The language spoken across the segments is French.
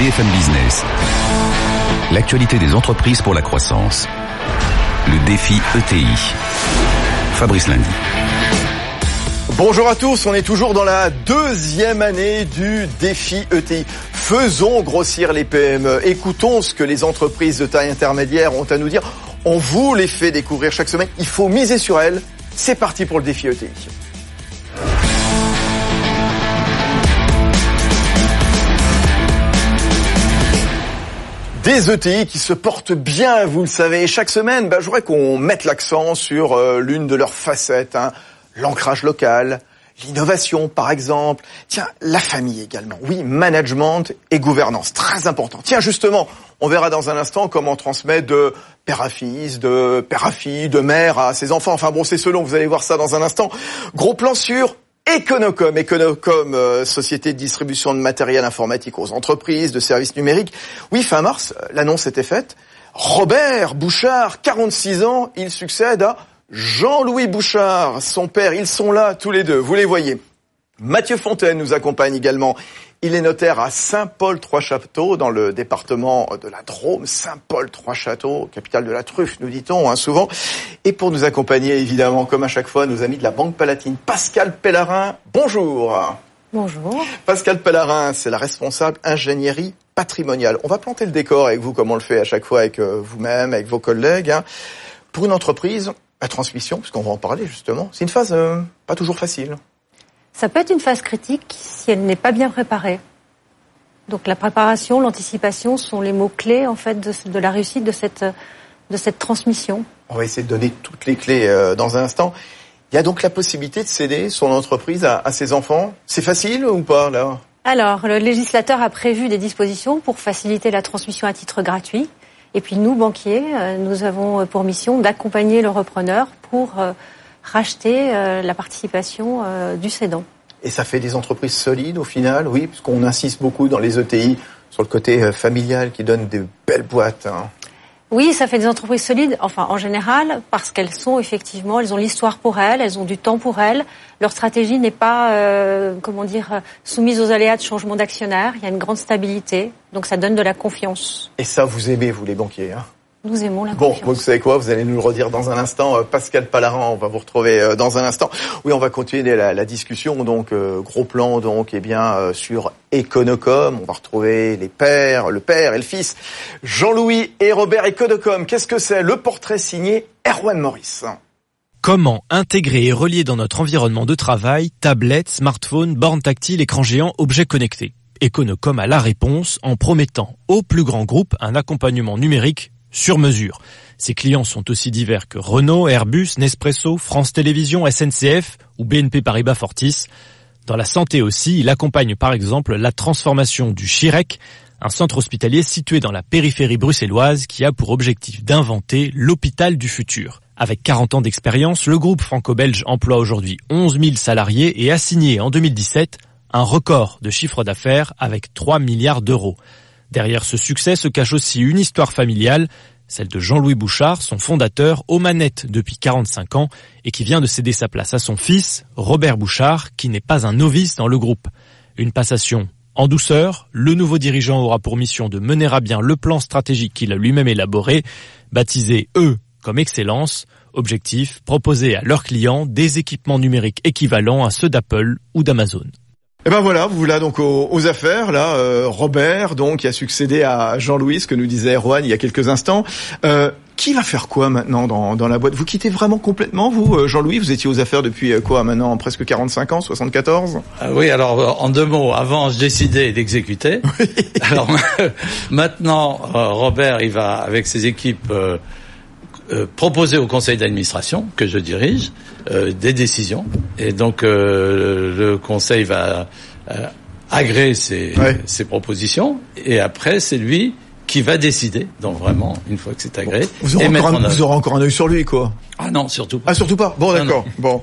BFM Business. L'actualité des entreprises pour la croissance. Le défi ETI. Fabrice Lundi. Bonjour à tous, on est toujours dans la deuxième année du défi ETI. Faisons grossir les PME, écoutons ce que les entreprises de taille intermédiaire ont à nous dire. On vous les fait découvrir chaque semaine, il faut miser sur elles. C'est parti pour le défi ETI. Des ETI qui se portent bien, vous le savez. Chaque semaine, ben, je voudrais qu'on mette l'accent sur euh, l'une de leurs facettes, hein. l'ancrage local, l'innovation par exemple. Tiens, la famille également. Oui, management et gouvernance, très important. Tiens, justement, on verra dans un instant comment on transmet de père à fils, de père à fille, de mère à ses enfants. Enfin bon, c'est selon, vous allez voir ça dans un instant. Gros plan sur Econocom, Econocom, euh, société de distribution de matériel informatique aux entreprises, de services numériques. Oui, fin mars, l'annonce était faite. Robert Bouchard, 46 ans, il succède à Jean-Louis Bouchard, son père. Ils sont là tous les deux, vous les voyez. Mathieu Fontaine nous accompagne également. Il est notaire à Saint-Paul-Trois-Châteaux, dans le département de la Drôme. Saint-Paul-Trois-Châteaux, capitale de la truffe, nous dit-on hein, souvent. Et pour nous accompagner, évidemment, comme à chaque fois, nos amis de la Banque Palatine, Pascal Pellarin. Bonjour. Bonjour. Pascal Pellarin, c'est la responsable ingénierie patrimoniale. On va planter le décor avec vous, comme on le fait à chaque fois avec euh, vous-même, avec vos collègues. Hein. Pour une entreprise, la transmission, puisqu'on va en parler justement, c'est une phase euh, pas toujours facile. Ça peut être une phase critique si elle n'est pas bien préparée. Donc la préparation, l'anticipation sont les mots-clés en fait de, de, la réussite de cette, de cette transmission. On va essayer de donner toutes les clés euh, dans un instant. Il y a donc la possibilité de céder son entreprise à, à ses enfants. C'est facile ou pas là? Alors le législateur a prévu des dispositions pour faciliter la transmission à titre gratuit. Et puis nous, banquiers, euh, nous avons pour mission d'accompagner le repreneur pour euh, racheter euh, la participation euh, du cédant. Et ça fait des entreprises solides au final, oui, puisqu'on insiste beaucoup dans les ETI sur le côté euh, familial qui donne des belles boîtes. Hein. Oui, ça fait des entreprises solides, enfin en général, parce qu'elles sont effectivement, elles ont l'histoire pour elles, elles ont du temps pour elles. Leur stratégie n'est pas, euh, comment dire, soumise aux aléas de changement d'actionnaire. Il y a une grande stabilité, donc ça donne de la confiance. Et ça, vous aimez, vous les banquiers hein nous aimons la bon, confiance. vous savez quoi Vous allez nous le redire dans un instant. Euh, Pascal Palarin, on va vous retrouver euh, dans un instant. Oui, on va continuer la, la discussion. Donc, euh, gros plan, donc, eh bien, euh, sur Econocom. On va retrouver les pères, le père et le fils, Jean-Louis et Robert Econocom. Qu'est-ce que c'est Le portrait signé Erwan Maurice? Comment intégrer et relier dans notre environnement de travail tablettes, smartphones, bornes tactiles, écrans géants, objets connectés? Econocom a la réponse en promettant au plus grand groupe un accompagnement numérique sur mesure. Ses clients sont aussi divers que Renault, Airbus, Nespresso, France Télévisions, SNCF ou BNP Paribas Fortis. Dans la santé aussi, il accompagne par exemple la transformation du Chirec, un centre hospitalier situé dans la périphérie bruxelloise qui a pour objectif d'inventer l'hôpital du futur. Avec 40 ans d'expérience, le groupe franco-belge emploie aujourd'hui 11 000 salariés et a signé en 2017 un record de chiffre d'affaires avec 3 milliards d'euros. Derrière ce succès se cache aussi une histoire familiale, celle de Jean-Louis Bouchard, son fondateur, aux manettes depuis 45 ans et qui vient de céder sa place à son fils, Robert Bouchard, qui n'est pas un novice dans le groupe. Une passation en douceur, le nouveau dirigeant aura pour mission de mener à bien le plan stratégique qu'il a lui-même élaboré, baptisé E comme excellence, objectif, proposer à leurs clients des équipements numériques équivalents à ceux d'Apple ou d'Amazon. Et ben voilà, vous là donc aux, aux affaires là, euh, Robert donc qui a succédé à Jean-Louis, ce que nous disait Erwan il y a quelques instants. Euh, qui va faire quoi maintenant dans, dans la boîte? Vous quittez vraiment complètement vous, euh, Jean-Louis? Vous étiez aux affaires depuis euh, quoi maintenant Presque 45 ans, 74 ah Oui, alors en deux mots, avant je décidais d'exécuter. alors maintenant, Robert il va avec ses équipes euh, proposer au conseil d'administration que je dirige euh, des décisions et donc euh, le conseil va euh, agréer ces, Ouais. ces propositions et après c'est lui qui va décider donc vraiment une fois que c'est agréé vous aurez, encore en un, vous aurez encore un œil sur lui quoi. Ah non, surtout pas. Ah surtout pas. Bon d'accord. Bon,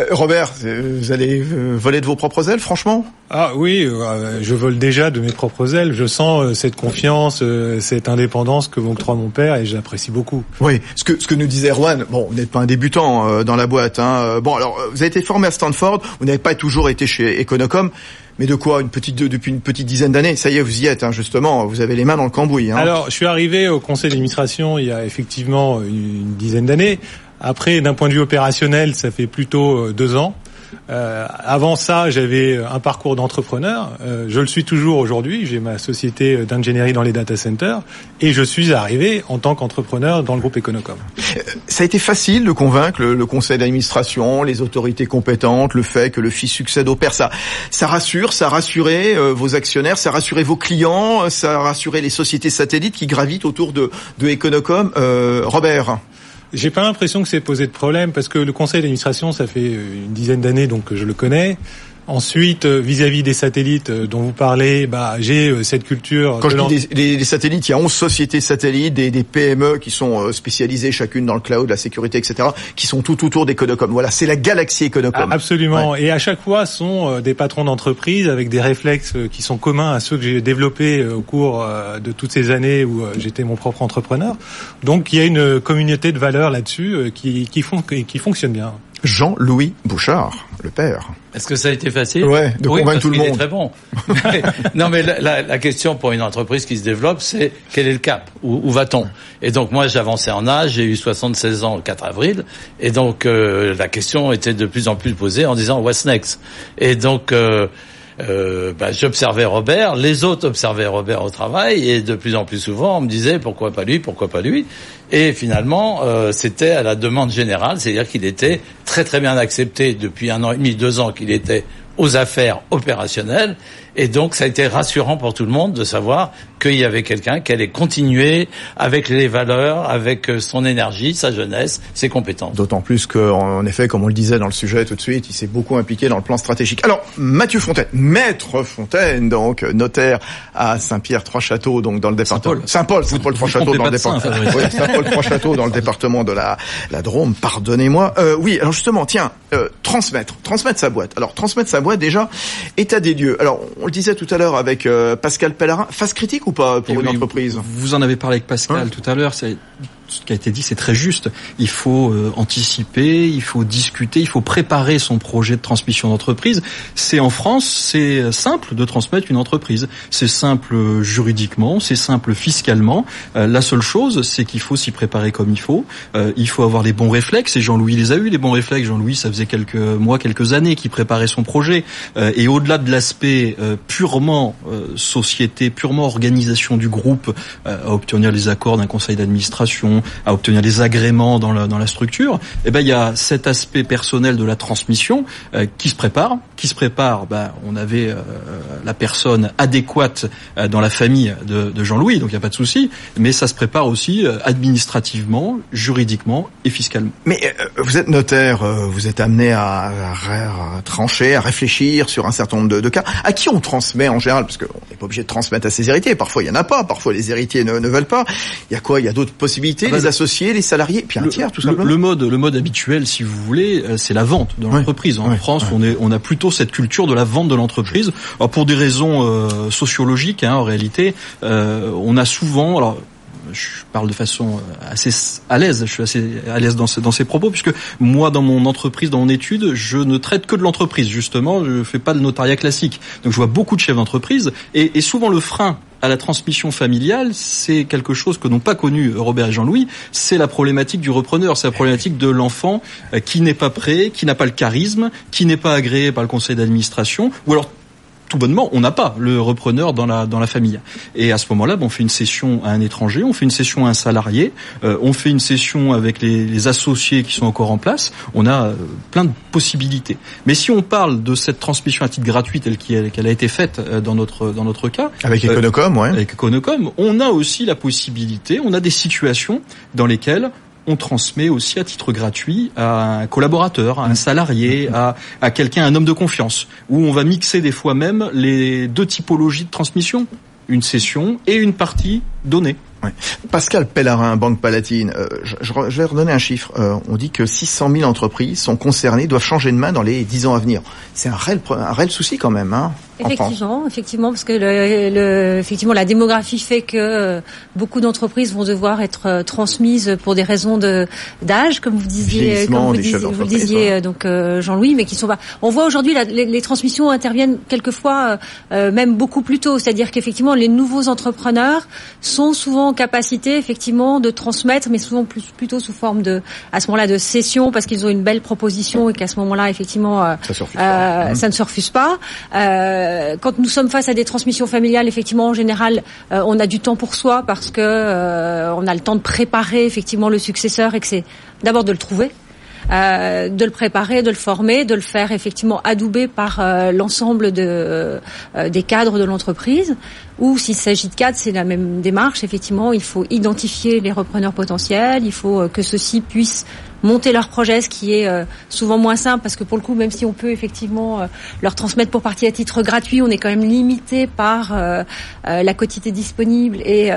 euh, Robert, euh, vous allez euh, voler de vos propres ailes, franchement? Ah oui, euh, je vole déjà de mes propres ailes. Je sens euh, cette confiance, euh, cette indépendance que m'octroie mon père et j'apprécie beaucoup. Oui. Ce que ce que nous disait Erwan, bon, vous n'êtes pas un débutant euh, dans la boîte. Hein. Bon, alors vous avez été formé à Stanford, vous n'avez pas toujours été chez Econocom. Mais de quoi? Une petite depuis une petite dizaine d'années Ça y est, vous y êtes, hein, justement. Vous avez les mains dans le cambouis. Hein. Alors, je suis arrivé au conseil d'administration il y a effectivement une, une dizaine d'années. Après, d'un point de vue opérationnel, ça fait plutôt euh, deux ans. Euh, avant ça, j'avais un parcours d'entrepreneur. Euh, je le suis toujours aujourd'hui. J'ai ma société d'ingénierie dans les data centers et je suis arrivé en tant qu'entrepreneur dans le groupe Econocom. Ça a été facile de convaincre le, le conseil d'administration, les autorités compétentes, le fait que le fils succède au père. Ça, ça rassure, ça euh, vos actionnaires, ça a rassuré vos clients, euh, ça a rassuré les sociétés satellites qui gravitent autour de, de Econocom. Euh, Robert J'ai pas l'impression que c'est posé de problème parce que le conseil d'administration, ça fait une dizaine d'années donc je le connais. Ensuite, euh, vis-à-vis des satellites euh, dont vous parlez, bah, j'ai euh, cette culture. Quand de je dis des, satellites, il y a 11 sociétés satellites, des, des PME qui sont spécialisées chacune dans le cloud, la sécurité, etc., qui sont tout autour d'Econocom. Voilà, c'est la galaxie Econocom. Ah, Absolument. Et à chaque fois, sont des patrons d'entreprise avec des réflexes qui sont communs à ceux que j'ai développés au cours de toutes ces années où j'étais mon propre entrepreneur. Donc, il y a une communauté de valeurs là-dessus qui, qui, font, qui fonctionne bien. Jean-Louis Bouchard, le père. Est-ce que ça a été facile? Ouais, de oui, convaincre tout le qu'il est monde. très bon. non, mais la, la- la question pour une entreprise qui se développe, c'est quel est le cap? Où, où va-t-on? Et donc moi, j'avançais en âge, j'ai eu 76 ans le 4 avril, et donc euh, la question était de plus en plus posée en disant what's next? Et donc euh, euh, bah, j'observais Robert, les autres observaient Robert au travail, et de plus en plus souvent, on me disait pourquoi pas lui, pourquoi pas lui? Et finalement, euh, c'était à la demande générale, c'est-à-dire qu'il était très très bien accepté depuis un an et demi, deux ans qu'il était aux affaires opérationnelles. Et donc, ça a été rassurant pour tout le monde de savoir qu'il y avait quelqu'un qui allait continuer avec les valeurs, avec euh, son énergie, sa jeunesse, ses compétences. D'autant plus qu'en effet, comme on le disait dans le sujet tout de suite, il s'est beaucoup impliqué dans le plan stratégique. Alors, Mathieu Fontaine, maître Fontaine, donc notaire à Saint-Pierre-Trois-Châteaux, donc dans le département. Saint-Paul, Saint-Paul-Trois-Châteaux dans le de Saint, département. Saint-Paul-Trois-Châteaux dans le département de la, la Drôme. Pardonnez-moi. Euh, oui, alors justement, tiens, euh, transmettre, transmettre sa boîte. Alors, transmettre sa boîte déjà, état des lieux. Alors, on le disait tout à l'heure avec euh, Pascal Pellerin, phase critique ou pas pour Et une oui, entreprise? Vous en avez parlé avec Pascal Hein tout à l'heure. C'est ce qui a été dit, c'est très juste. Il faut euh, anticiper, il faut discuter, il faut préparer son projet de transmission d'entreprise. C'est en France, c'est simple de transmettre une entreprise. C'est simple euh, juridiquement, c'est simple fiscalement. Euh, la seule chose, c'est qu'il faut s'y préparer comme il faut. Euh, il faut avoir les bons réflexes. Et Jean-Louis les a eu les bons réflexes. Jean-Louis, ça faisait quelques mois, quelques années qu'il préparait son projet. Euh, et au-delà de l'aspect euh, purement société, purement organisation du groupe, à obtenir les accords d'un conseil d'administration, à obtenir les agréments dans la, dans la structure, eh ben il y a cet aspect personnel de la transmission euh, qui se prépare, qui se prépare. Ben, on avait euh, la personne adéquate euh, dans la famille de, de Jean-Louis, donc il n'y a pas de souci. Mais ça se prépare aussi euh, administrativement, juridiquement et fiscalement. Mais euh, vous êtes notaire, euh, vous êtes amené à, à à trancher, à réfléchir sur un certain nombre de, de cas. À qui on transmet en général Parce qu'on n'est pas obligé de transmettre à ses héritiers. Parfois, il y en a pas. Parfois, les héritiers ne, ne veulent pas. Il y a quoi? Il y a d'autres possibilités? Les le- associés, les salariés, puis un le, tiers, tout le- simplement. le mode, le mode habituel, si vous voulez, euh, c'est la vente de Ouais. l'entreprise. En Ouais. France, Ouais. on est, on a plutôt cette culture de la vente de l'entreprise. Alors pour des raisons euh, sociologiques, hein, en réalité, euh, on a souvent, alors je parle de façon euh, assez à l'aise, je suis assez à l'aise dans, dans ces propos, puisque moi, dans mon entreprise, dans mon étude, je ne traite que de l'entreprise, justement, je fais pas de notariat classique. Donc je vois beaucoup de chefs d'entreprise, et, et souvent le frein à la transmission familiale, c'est quelque chose que n'ont pas connu Robert et Jean-Louis, c'est la problématique du repreneur, c'est la problématique de l'enfant euh, qui n'est pas prêt, qui n'a pas le charisme, qui n'est pas agréé par le conseil d'administration, ou alors tout bonnement, on n'a pas le repreneur dans la dans la famille. Et à ce moment-là, on fait une session à un étranger, on fait une session à un salarié, euh, on fait une session avec les, les associés qui sont encore en place. On a euh, plein de possibilités. Mais si on parle de cette transmission à titre gratuit telle qu'elle a été faite euh, dans notre dans notre cas, Avec Econocom, ouais. avec Econocom, on a aussi la possibilité, on a des situations dans lesquelles on transmet aussi à titre gratuit à un collaborateur, à un salarié, à, à quelqu'un, un homme de confiance, où on va mixer des fois même les deux typologies de transmission, une session et une partie donnée. Pascal Pellarin, Banque Palatine, euh, je, vais redonner un chiffre. Euh, on dit que 600 000 entreprises sont concernées, doivent changer de main dans les 10 ans à venir. C'est un réel, un réel souci quand même. Hein Effectivement, effectivement, parce que le, effectivement la démographie fait que euh, beaucoup d'entreprises vont devoir être euh, transmises pour des raisons de d'âge, comme vous disiez, comme vous, disiez, vous disiez euh, donc Jean-Louis, mais qui sont pas. On voit aujourd'hui les, les, transmissions interviennent quelquefois même beaucoup plus tôt, c'est-à-dire qu'effectivement les nouveaux entrepreneurs sont souvent en capacité effectivement de transmettre, mais souvent plus plutôt sous forme de à ce moment-là de cession parce qu'ils ont une belle proposition et qu'à ce moment-là effectivement ça, ça, ne se refuse pas. Euh, quand nous sommes face à des transmissions familiales, effectivement, en général, euh, on a du temps pour soi parce que euh, on a le temps de préparer effectivement le successeur et que c'est d'abord de le trouver. de le préparer, de le former, de le faire effectivement adouber par l'ensemble de, des cadres de l'entreprise. Ou s'il s'agit de cadres, c'est la même démarche. Effectivement, il faut identifier les repreneurs potentiels, il faut que ceux-ci puissent monter leur projet, ce qui est euh, souvent moins simple parce que pour le coup, même si on peut effectivement euh, leur transmettre pour partie à titre gratuit, on est quand même limité par euh, la quotité disponible et,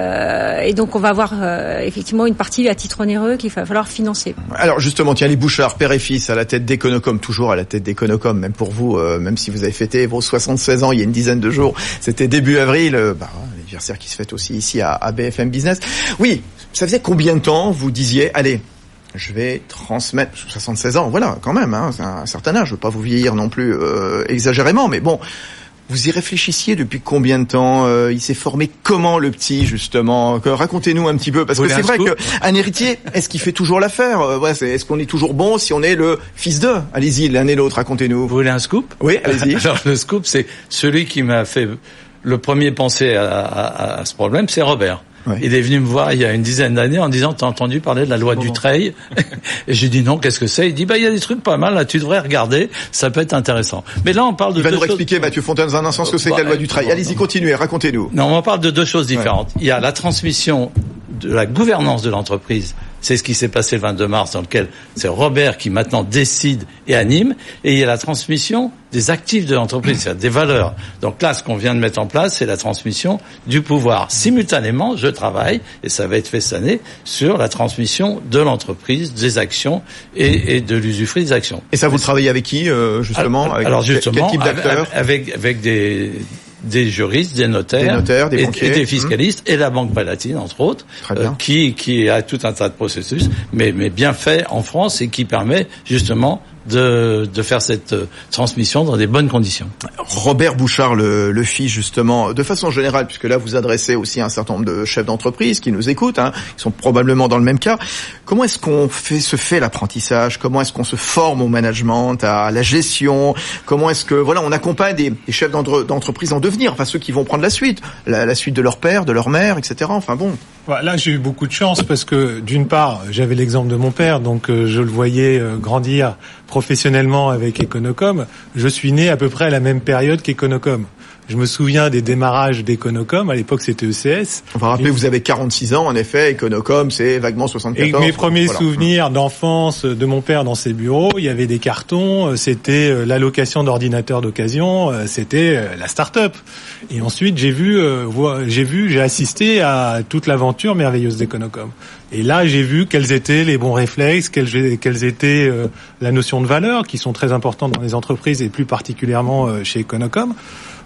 et, donc on va avoir effectivement une partie à titre onéreux qu'il va falloir financer. Alors justement, tiens, les Bouchard, père et fils, à la tête d'Econocom, toujours à la tête d'Econocom, même pour vous, même si vous avez fêté vos 76 ans il y a une dizaine de jours, c'était début avril, bah, l'anniversaire qui se fête aussi ici à, à BFM Business. Oui, ça faisait combien de temps vous disiez, allez, je vais transmettre 76 ans, voilà, quand même, hein, c'est un certain âge. Je veux pas vous vieillir non plus euh, exagérément, mais bon, vous y réfléchissiez depuis combien de temps euh, Il s'est formé comment le petit justement Racontez-nous un petit peu parce que c'est vrai qu'un héritier, est-ce qu'il fait toujours l'affaire euh, ouais, Est-ce qu'on est toujours bon si on est le fils d'eux Allez-y, l'un et l'autre, racontez-nous. Vous voulez un scoop Oui, allez-y. Alors le scoop, c'est celui qui m'a fait le premier penser à, à ce problème, c'est Robert. Il est venu me voir il y a une dizaine d'années en disant, t'as entendu parler de la loi du trail Et j'ai dit non, qu'est-ce que c'est? Il dit, bah il y a des trucs pas mal, là, tu devrais regarder, ça peut être intéressant. Mais là, on parle de... Il va nous expliquer, Mathieu Fontaine, dans un instant, ce que c'est que la loi du trail. Allez-y, continuez, racontez-nous. Non, on parle de deux choses différentes. Il y a la transmission de la gouvernance de l'entreprise c'est ce qui s'est passé le 22 mars, dans lequel c'est Robert qui maintenant décide et anime. Et il y a la transmission des actifs de l'entreprise, c'est-à-dire des valeurs. Donc là, ce qu'on vient de mettre en place, c'est la transmission du pouvoir. Simultanément, je travaille, et ça va être fait cette année, sur la transmission de l'entreprise, des actions et, de l'usufruit des actions. Et ça, vous travaillez avec qui, euh, justement? Alors, justement, quel type d'acteurs? avec, avec des des juristes, des notaires, des et, des fiscalistes et la Banque Palatine entre autres, euh, qui qui a tout un tas de processus, mais mais bien fait en France et qui permet justement de, faire cette euh, transmission dans des bonnes conditions. Robert Bouchard le, le fit justement de façon générale, puisque là vous adressez aussi un certain nombre de chefs d'entreprise qui nous écoutent, hein, qui sont probablement dans le même cas. Comment est-ce qu'on fait se fait l'apprentissage? Comment est-ce qu'on se forme au management, à la gestion? Comment est-ce que voilà on accompagne des, des chefs d'entreprise en devenir, enfin ceux qui vont prendre la suite, la, la suite de leur père, de leur mère, etc. Enfin bon. Là, j'ai eu beaucoup de chance parce que d'une part, j'avais l'exemple de mon père, donc euh, je le voyais euh, grandir professionnellement avec Econocom. Je suis né à peu près à la même période qu'Econocom. Je me souviens des démarrages d'Econocom. À l'époque, c'était ECS. On va rappeler, vous avez 46 ans. En effet, Econocom, c'est vaguement 74. Et mes premiers souvenirs d'enfance de mon père dans ses bureaux, il y avait des cartons. Euh, c'était euh, l'allocation d'ordinateurs d'occasion. Euh, c'était la start-up. Et ensuite, j'ai vu, j'ai vu, j'ai assisté à toute l'aventure merveilleuse d'Econocom. Et là, j'ai vu quels étaient les bons réflexes, quelles, quelles étaient la notion de valeur, qui sont très importantes dans les entreprises et plus particulièrement chez Econocom.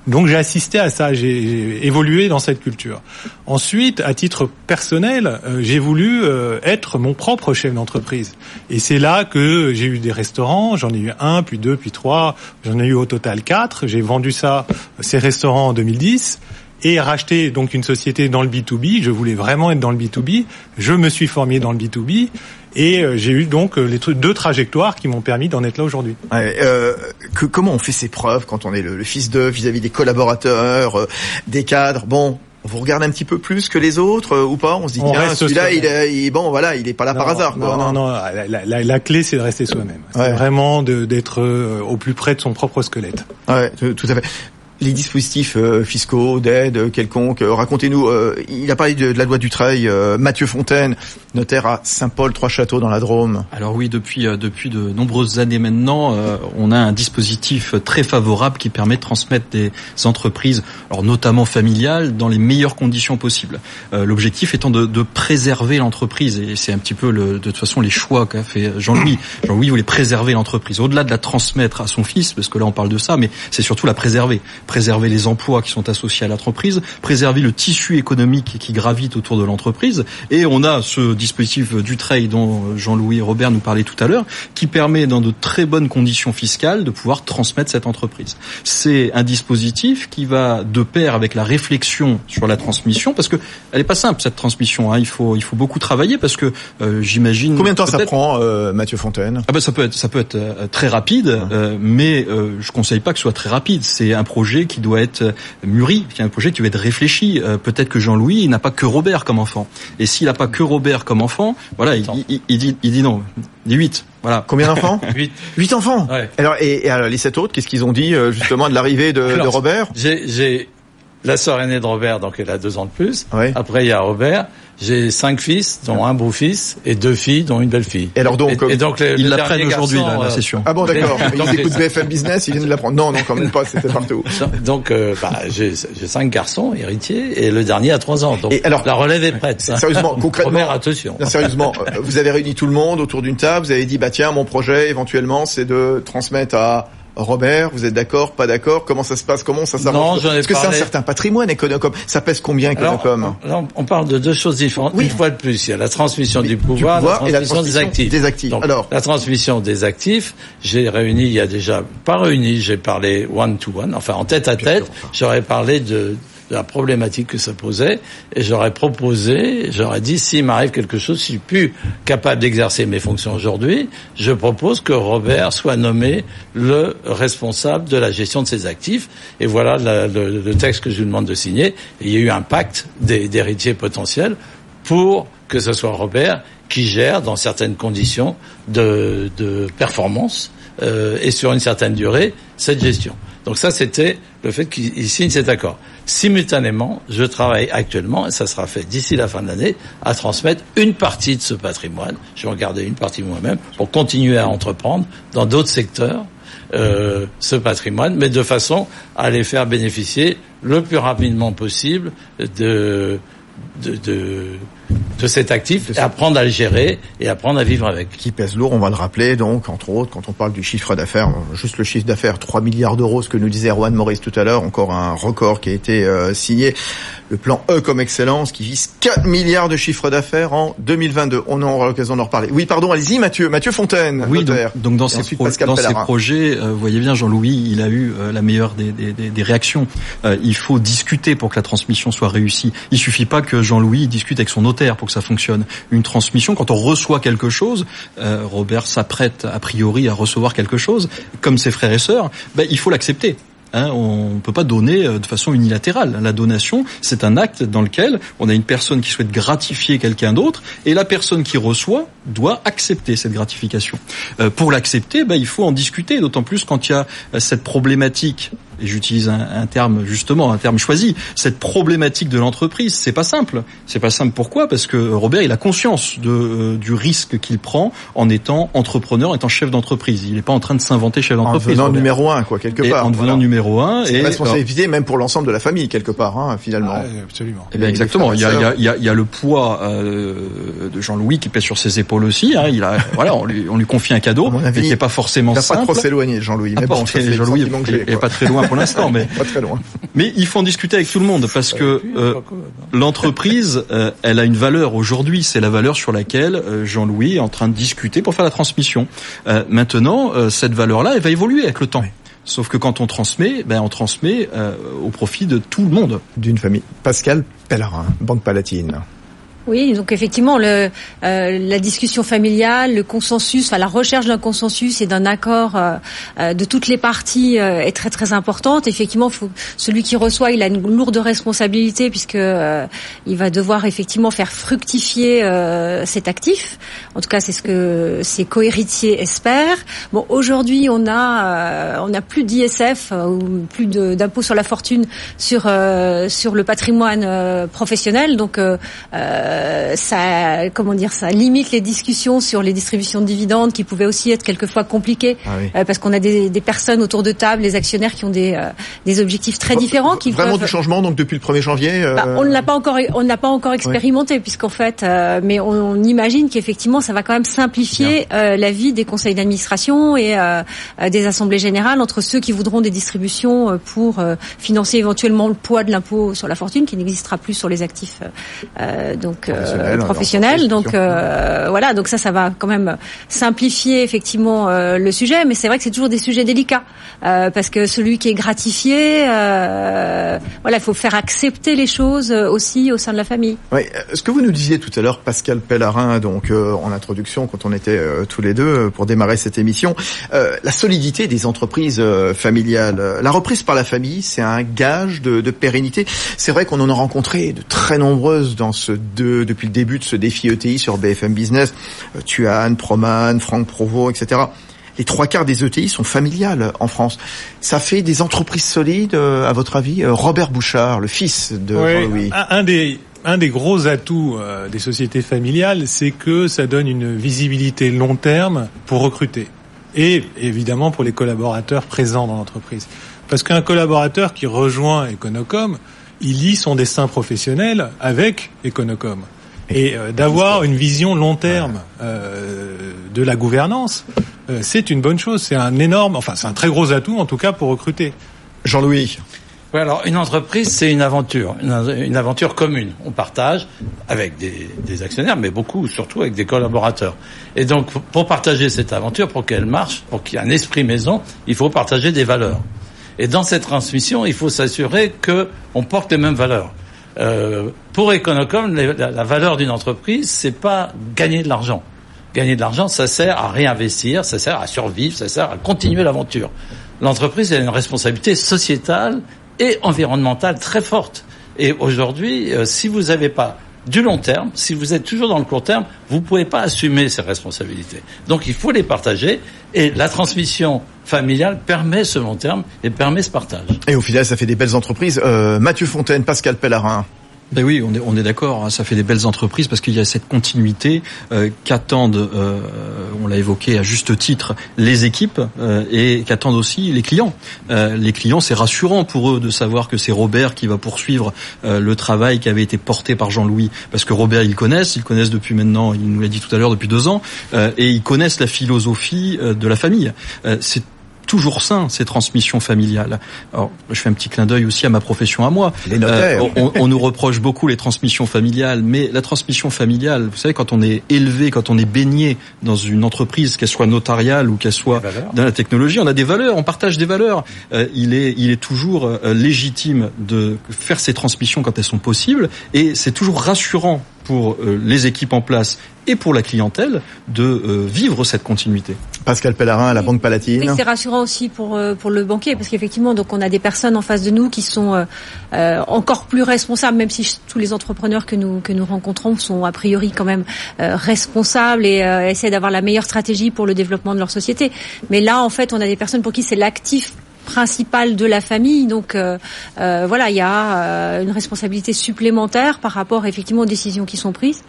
Donc j'ai assisté à ça, j'ai évolué dans cette culture. Ensuite, à titre personnel, euh, j'ai voulu euh, être mon propre chef d'entreprise. Et c'est là que j'ai eu des restaurants, j'en ai eu un, puis deux, puis trois, j'en ai eu au total quatre. J'ai vendu ça, ces restaurants en 2010 et racheté donc une société dans le B2B. Je voulais vraiment être dans le B2B. Je me suis formé dans le B2B. Et euh, j'ai eu donc euh, les deux trajectoires qui m'ont permis d'en être là aujourd'hui. euh, que, comment on fait ses preuves quand on est le, fils d'eux vis-à-vis des collaborateurs, euh, des cadres? Bon, on vous regarde un petit peu plus que les autres ou pas? On se dit tiens celui-là il, est, bon voilà il est pas là par hasard. non non non la, la, la clé c'est de rester soi-même. C'est vraiment d'être au plus près de son propre squelette. Ouais tout à fait. Les dispositifs euh, fiscaux, d'aide quelconque, euh, racontez-nous, euh, il a parlé de, la loi du Treuil, Mathieu Fontaine, notaire à Saint-Paul-Trois-Châteaux dans la Drôme. Alors oui, depuis, depuis de nombreuses années maintenant, on a un dispositif très favorable qui permet de transmettre des entreprises, alors notamment familiales, dans les meilleures conditions possibles. L'objectif étant de, de préserver l'entreprise, et c'est un petit peu le, de toute façon les choix qu'a fait Jean-Louis. Jean-Louis voulait préserver l'entreprise, au-delà de la transmettre à son fils, parce que là on parle de ça, mais c'est surtout la préserver préserver les emplois qui sont associés à l'entreprise, préserver le tissu économique qui gravite autour de l'entreprise. Et on a ce dispositif du trade dont Jean-Louis Robert nous parlait tout à l'heure, qui permet dans de très bonnes conditions fiscales de pouvoir transmettre cette entreprise. C'est un dispositif qui va de pair avec la réflexion sur la transmission, parce que elle est pas simple cette transmission. Hein. Il faut il faut beaucoup travailler parce que euh, j'imagine. Combien de temps ça prend, euh, Mathieu Fontaine? Ah ben ça peut être ça peut être euh, très rapide, mais je conseille pas que ce soit très rapide. C'est un projet qui doit être mûri, qui est un projet qui doit être réfléchi. Euh, peut-être que Jean-Louis n'a pas que Robert comme enfant. Et s'il n'a pas que Robert comme enfant, voilà, il, dit, il dit non. Il dit 8. Voilà. Combien d'enfants 8. 8 enfants Alors, et, alors, les sept autres, qu'est-ce qu'ils ont dit euh, justement de l'arrivée de, de, Robert? J'ai la sœur aînée de Robert, donc elle a deux ans de plus. Après, il y a Robert. J'ai cinq fils, dont un beau-fils, et deux filles, dont une belle-fille. Et alors donc, et, donc ils l'apprennent aujourd'hui la, la, euh, session. Ah bon, d'accord. ils écoutent BFM Business, ils viennent de l'apprendre. Non, non, quand même pas. C'était partout. Donc, euh, bah, j'ai cinq garçons héritiers, et le dernier a trois ans. Donc, et alors, la relève est prête. Sérieusement, concrètement, Robert, attention. sérieusement, euh, vous avez réuni tout le monde autour d'une table. Vous avez dit, bah tiens, mon projet, éventuellement, c'est de transmettre à Robert, vous êtes d'accord, pas d'accord? Comment ça se passe? Comment ça s'arrange? Parce que c'est un certain patrimoine Econocom. Ça pèse combien Econocom? Alors, on parle de deux choses différentes. Une fois de plus, il y a la transmission du, pouvoir, la transmission, des actifs. Des actifs. Alors, la transmission des actifs, j'ai réuni, il y a déjà pas réuni, j'ai parlé one to one, enfin en tête à tête, j'aurais parlé de la problématique que ça posait, et j'aurais proposé, j'aurais dit, s'il m'arrive quelque chose, si je suis plus capable d'exercer mes fonctions aujourd'hui, je propose que Robert soit nommé le responsable de la gestion de ses actifs. Et voilà le, texte que je vous demande de signer. Il y a eu un pacte d'héritiers potentiels pour que ce soit Robert qui gère dans certaines conditions de, performance euh, et sur une certaine durée cette gestion. Donc ça, c'était le fait qu'il signe cet accord. Simultanément, je travaille actuellement, et ça sera fait d'ici la fin de l'année, à transmettre une partie de ce patrimoine, je vais en garder une partie moi-même, pour continuer à entreprendre dans d'autres secteurs euh, ce patrimoine, mais de façon à les faire bénéficier le plus rapidement possible de, de, de de cet actif, et apprendre à le gérer et apprendre à vivre avec. Qui pèse lourd, on va le rappeler, donc, entre autres, quand on parle du chiffre d'affaires, juste le chiffre d'affaires, 3 milliards d'euros, ce que nous disait Erwan Maurice tout à l'heure, encore un record qui a été euh, signé. Le plan E comme excellence qui vise 4 milliards de chiffre d'affaires en 2022. On aura l'occasion d'en reparler. Oui, pardon, allez-y Mathieu, Mathieu Fontaine. Oui, donc, dans, ces, dans ces projets, euh, vous voyez bien Jean-Louis, il a eu euh, la meilleure des, des, des, des réactions. il faut discuter pour que la transmission soit réussie. Il suffit pas que Jean-Louis discute avec son notaire pour que ça fonctionne. Une transmission, quand on reçoit quelque chose, euh, Robert s'apprête a priori à recevoir quelque chose, comme ses frères et sœurs, ben, il faut l'accepter. Hein, on ne peut pas donner euh, de façon unilatérale. La donation, c'est un acte dans lequel on a une personne qui souhaite gratifier quelqu'un d'autre et la personne qui reçoit doit accepter cette gratification. Euh, pour l'accepter, ben, il faut en discuter, d'autant plus quand il y a cette problématique et j'utilise un, terme justement, un terme choisi, cette problématique de l'entreprise, c'est pas simple. C'est pas simple pourquoi? Parce que Robert, il a conscience de, euh, du risque qu'il prend en étant entrepreneur, en étant chef d'entreprise. Il n'est pas en train de s'inventer chef d'entreprise. En devenant numéro un, quoi, quelque part. en devenant numéro un. C'est une responsabilité même pour l'ensemble de la famille, quelque part, hein, finalement. Ah, absolument. Eh bien, exactement. Il y, a, il, y a, il y a le poids euh, de Jean-Louis qui pèse sur ses épaules aussi. Hein. Il a, voilà, on lui, on lui confie un cadeau, mais qui n'est pas forcément simple. Il pas trop s'éloigné, Jean-Louis. Mais ah, bon, Jean-Louis n'est pas très loin pour l'instant, mais pas très loin. Mais il faut en discuter avec tout le monde parce que euh, l'entreprise, euh, elle a une valeur aujourd'hui. C'est la valeur sur laquelle euh, Jean-Louis est en train de discuter pour faire la transmission. maintenant, cette valeur-là, elle va évoluer avec le temps. Sauf que quand on transmet, ben on transmet au profit de tout le monde. D'une famille. Pascal Pellerin, Banque Palatine. Oui, donc effectivement, le, euh, la discussion familiale, le consensus, enfin la recherche d'un consensus et d'un accord euh, euh, de toutes les parties est très très importante. Effectivement, faut, celui qui reçoit, il a une lourde responsabilité puisque il va devoir effectivement faire fructifier cet actif. En tout cas, c'est ce que ses cohéritiers espèrent. Bon, aujourd'hui, on a on a plus d'ISF ou plus d'impôt sur la fortune sur sur le patrimoine professionnel, donc euh, ça, comment dire, ça limite les discussions sur les distributions de dividendes qui pouvaient aussi être quelquefois compliquées ah euh, parce qu'on a des, des, personnes autour de table, les actionnaires qui ont des, euh, des objectifs très différents. Qui vraiment du changement donc depuis le 1er janvier. Bah, on ne l'a pas encore, on ne l'a pas encore expérimenté puisqu'en fait, mais on, imagine qu'effectivement ça va quand même simplifier la vie des conseils d'administration et des assemblées générales entre ceux qui voudront des distributions pour financer éventuellement le poids de l'impôt sur la fortune qui n'existera plus sur les actifs donc professionnel. Donc euh, voilà, donc ça, ça va quand même simplifier effectivement euh, le sujet, mais c'est vrai que c'est toujours des sujets délicats euh, parce que celui qui est gratifié, voilà, il faut faire accepter les choses aussi au sein de la famille. Oui, ce que vous nous disiez tout à l'heure, Pascal Pellarin, donc en introduction, quand on était tous les deux pour démarrer cette émission, la solidité des entreprises familiales, la reprise par la famille, c'est un gage de, de pérennité. C'est vrai qu'on en a rencontré de très nombreuses dans ce de depuis le début de ce défi ETI sur BFM Business, euh, Tuan, Proman, Franck Provo, etc. Les trois quarts des ETI sont familiales en France. Ça fait des entreprises solides, euh, à votre avis euh, Robert Bouchard, le fils de Jean-Louis. Un, des un des gros atouts des sociétés familiales, c'est que ça donne une visibilité long terme pour recruter et évidemment pour les collaborateurs présents dans l'entreprise. Parce qu'un collaborateur qui rejoint Econocom, il lit son destin professionnel avec Econocom. Et euh, d'avoir une vision long terme euh, de la gouvernance, euh, c'est une bonne chose. C'est un énorme, enfin c'est un très gros atout en tout cas pour recruter. Jean-Louis. Oui, alors une entreprise, c'est une aventure, une, aventure commune. On partage avec des, des, actionnaires, mais beaucoup, surtout avec des collaborateurs. Et donc, pour partager cette aventure, pour qu'elle marche, pour qu'il y ait un esprit maison, il faut partager des valeurs. Et dans cette transmission, il faut s'assurer que on porte les mêmes valeurs. Euh, pour Econocom, la, valeur d'une entreprise, c'est pas gagner de l'argent. Gagner de l'argent, ça sert à réinvestir, ça sert à survivre, ça sert à continuer l'aventure. L'entreprise a une responsabilité sociétale et environnementale très forte. Et aujourd'hui, euh, si vous n'avez pas du long terme, si vous êtes toujours dans le court terme, vous ne pouvez pas assumer ces responsabilités. Donc il faut les partager et la transmission familiale permet ce long terme et permet ce partage. Et au final, ça fait des belles entreprises. Euh, Mathieu Fontaine, Pascal Pellarin. Ben oui, on est, on est d'accord. Hein, ça fait des belles entreprises parce qu'il y a cette continuité euh, qu'attendent, euh, on l'a évoqué à juste titre, les équipes euh, et qu'attendent aussi les clients. Les clients, c'est rassurant pour eux de savoir que c'est Robert qui va poursuivre le travail qui avait été porté par Jean-Louis, parce que Robert, ils connaissent, ils connaissent depuis maintenant, il nous l'a dit tout à l'heure, depuis deux ans, et ils connaissent la philosophie de la famille. Toujours sain ces transmissions familiales. Alors, je fais un petit clin d'œil aussi à ma profession à moi. Les euh, on, on, nous reproche beaucoup les transmissions familiales, mais la transmission familiale, vous savez, quand on est élevé, quand on est baigné dans une entreprise, qu'elle soit notariale ou qu'elle soit dans la technologie, on a des valeurs, on partage des valeurs. Euh, il est, il est toujours euh, légitime de faire ces transmissions quand elles sont possibles, et c'est toujours rassurant pour euh, les équipes en place et pour la clientèle de euh, vivre cette continuité. Pascal Pellarin à la Banque Palatine. Oui, c'est rassurant aussi pour euh, pour le banquier parce qu'effectivement donc on a des personnes en face de nous qui sont encore plus responsables même si tous les entrepreneurs que nous que nous rencontrons sont a priori quand même responsables et essaient d'avoir la meilleure stratégie pour le développement de leur société. Mais là en fait on a des personnes pour qui c'est l'actif principal de la famille. Donc euh, euh, voilà, il y a euh, une responsabilité supplémentaire par rapport effectivement aux décisions qui sont prises.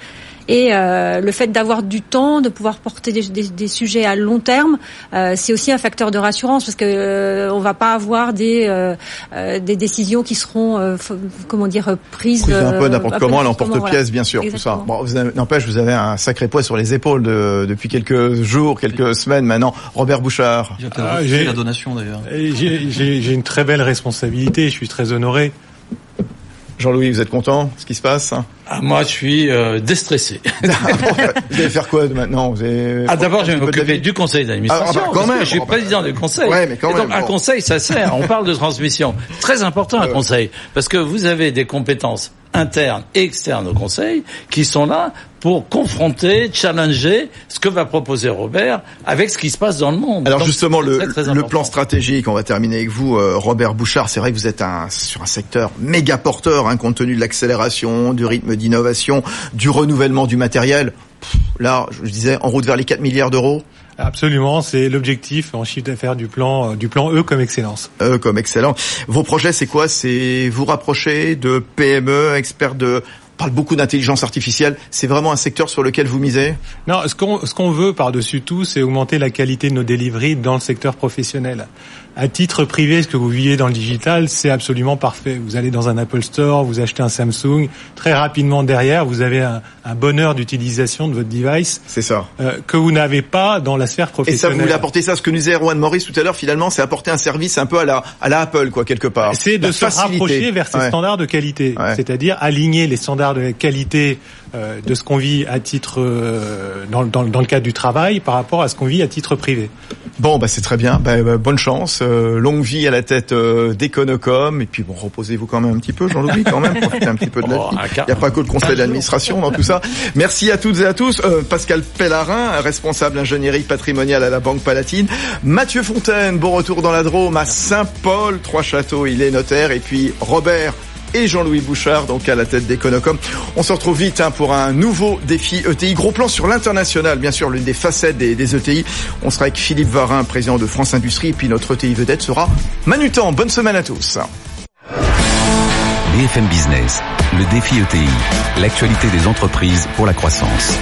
Et euh, le fait d'avoir du temps, de pouvoir porter des, des, des sujets à long terme, euh, c'est aussi un facteur de rassurance parce que euh, on va pas avoir des des décisions qui seront comment dire prises, un peu n'importe comment, à l'emporte-pièce bien sûr, tout ça. Bon, n'empêche, vous avez un sacré poids sur les épaules de, depuis quelques jours, quelques semaines maintenant. Robert Bouchard. Ah, j'ai la donation d'ailleurs. J'ai une très belle responsabilité. Je suis très honoré. Jean-Louis, vous êtes content de ce qui se passe? Ah, Moi, je suis euh, déstressé. vous allez faire quoi maintenant vous avez... Ah, d'abord, je vais m'occuper du conseil d'administration. Ah, bah, quand même. Je suis président du conseil. Ouais, mais quand même, donc, un conseil, ça sert. On parle de transmission. Très important, un conseil. Parce que vous avez des compétences internes et externes au Conseil qui sont là pour confronter, challenger ce que va proposer Robert avec ce qui se passe dans le monde. Alors justement, le, le, plan stratégique, on va terminer avec vous, euh, Robert Bouchard. C'est vrai que vous êtes un, sur un secteur méga porteur, hein, compte tenu de l'accélération, du rythme d'innovation, du renouvellement du matériel. Là, je disais, en route vers les 4 milliards d'euros. Absolument, c'est l'objectif en chiffre d'affaires du plan euh, du plan E comme excellence. E comme excellent. Vos projets, c'est quoi? C'est vous rapprocher de PME, experts de parle beaucoup d'intelligence artificielle. C'est vraiment un secteur sur lequel vous misez? Non, ce qu'on ce qu'on veut par-dessus tout, c'est augmenter la qualité de nos deliveries dans le secteur professionnel. À titre privé, ce que vous vivez dans le digital, c'est absolument parfait. Vous allez dans un Apple Store, vous achetez un Samsung, très rapidement derrière, vous avez un, un bonheur d'utilisation de votre device. C'est ça. Euh, que vous n'avez pas dans la sphère professionnelle. Et ça, vous voulez apporter ça, ce que nous disait Erwan Maurice tout à l'heure, finalement, c'est apporter un service un peu à la, à la Apple, quoi, quelque part. C'est de se rapprocher vers ces standards de qualité. C'est-à-dire aligner les standards de qualité euh, de ce qu'on vit à titre euh, dans, dans, dans, le cadre du travail par rapport à ce qu'on vit à titre privé. Bon, bah c'est très bien. Bah, bah, bonne chance, euh, longue vie à la tête euh, d'Econocom. Et puis bon, reposez-vous quand même un petit peu, Jean-Louis, quand même, profitez un petit peu de la oh, vie. Il n'y a pas que le conseil d'administration dans tout ça. Merci à toutes et à tous. Pascal Pellarin, responsable ingénierie patrimoniale à la Banque Palatine. Mathieu Fontaine, bon retour dans la Drôme à Saint-Paul, Trois-Châteaux, il est notaire. Et puis Robert et Jean-Louis Bouchard, donc à la tête d'Econocom. On se retrouve vite hein, pour un nouveau défi ETI. Gros plan sur l'international, bien sûr, l'une des facettes des, ETI. On sera avec Philippe Varin, président de France Industrie, et puis notre ETI vedette sera Manutan. Bonne semaine à tous. BFM Business, le défi ETI, l'actualité des entreprises pour la croissance.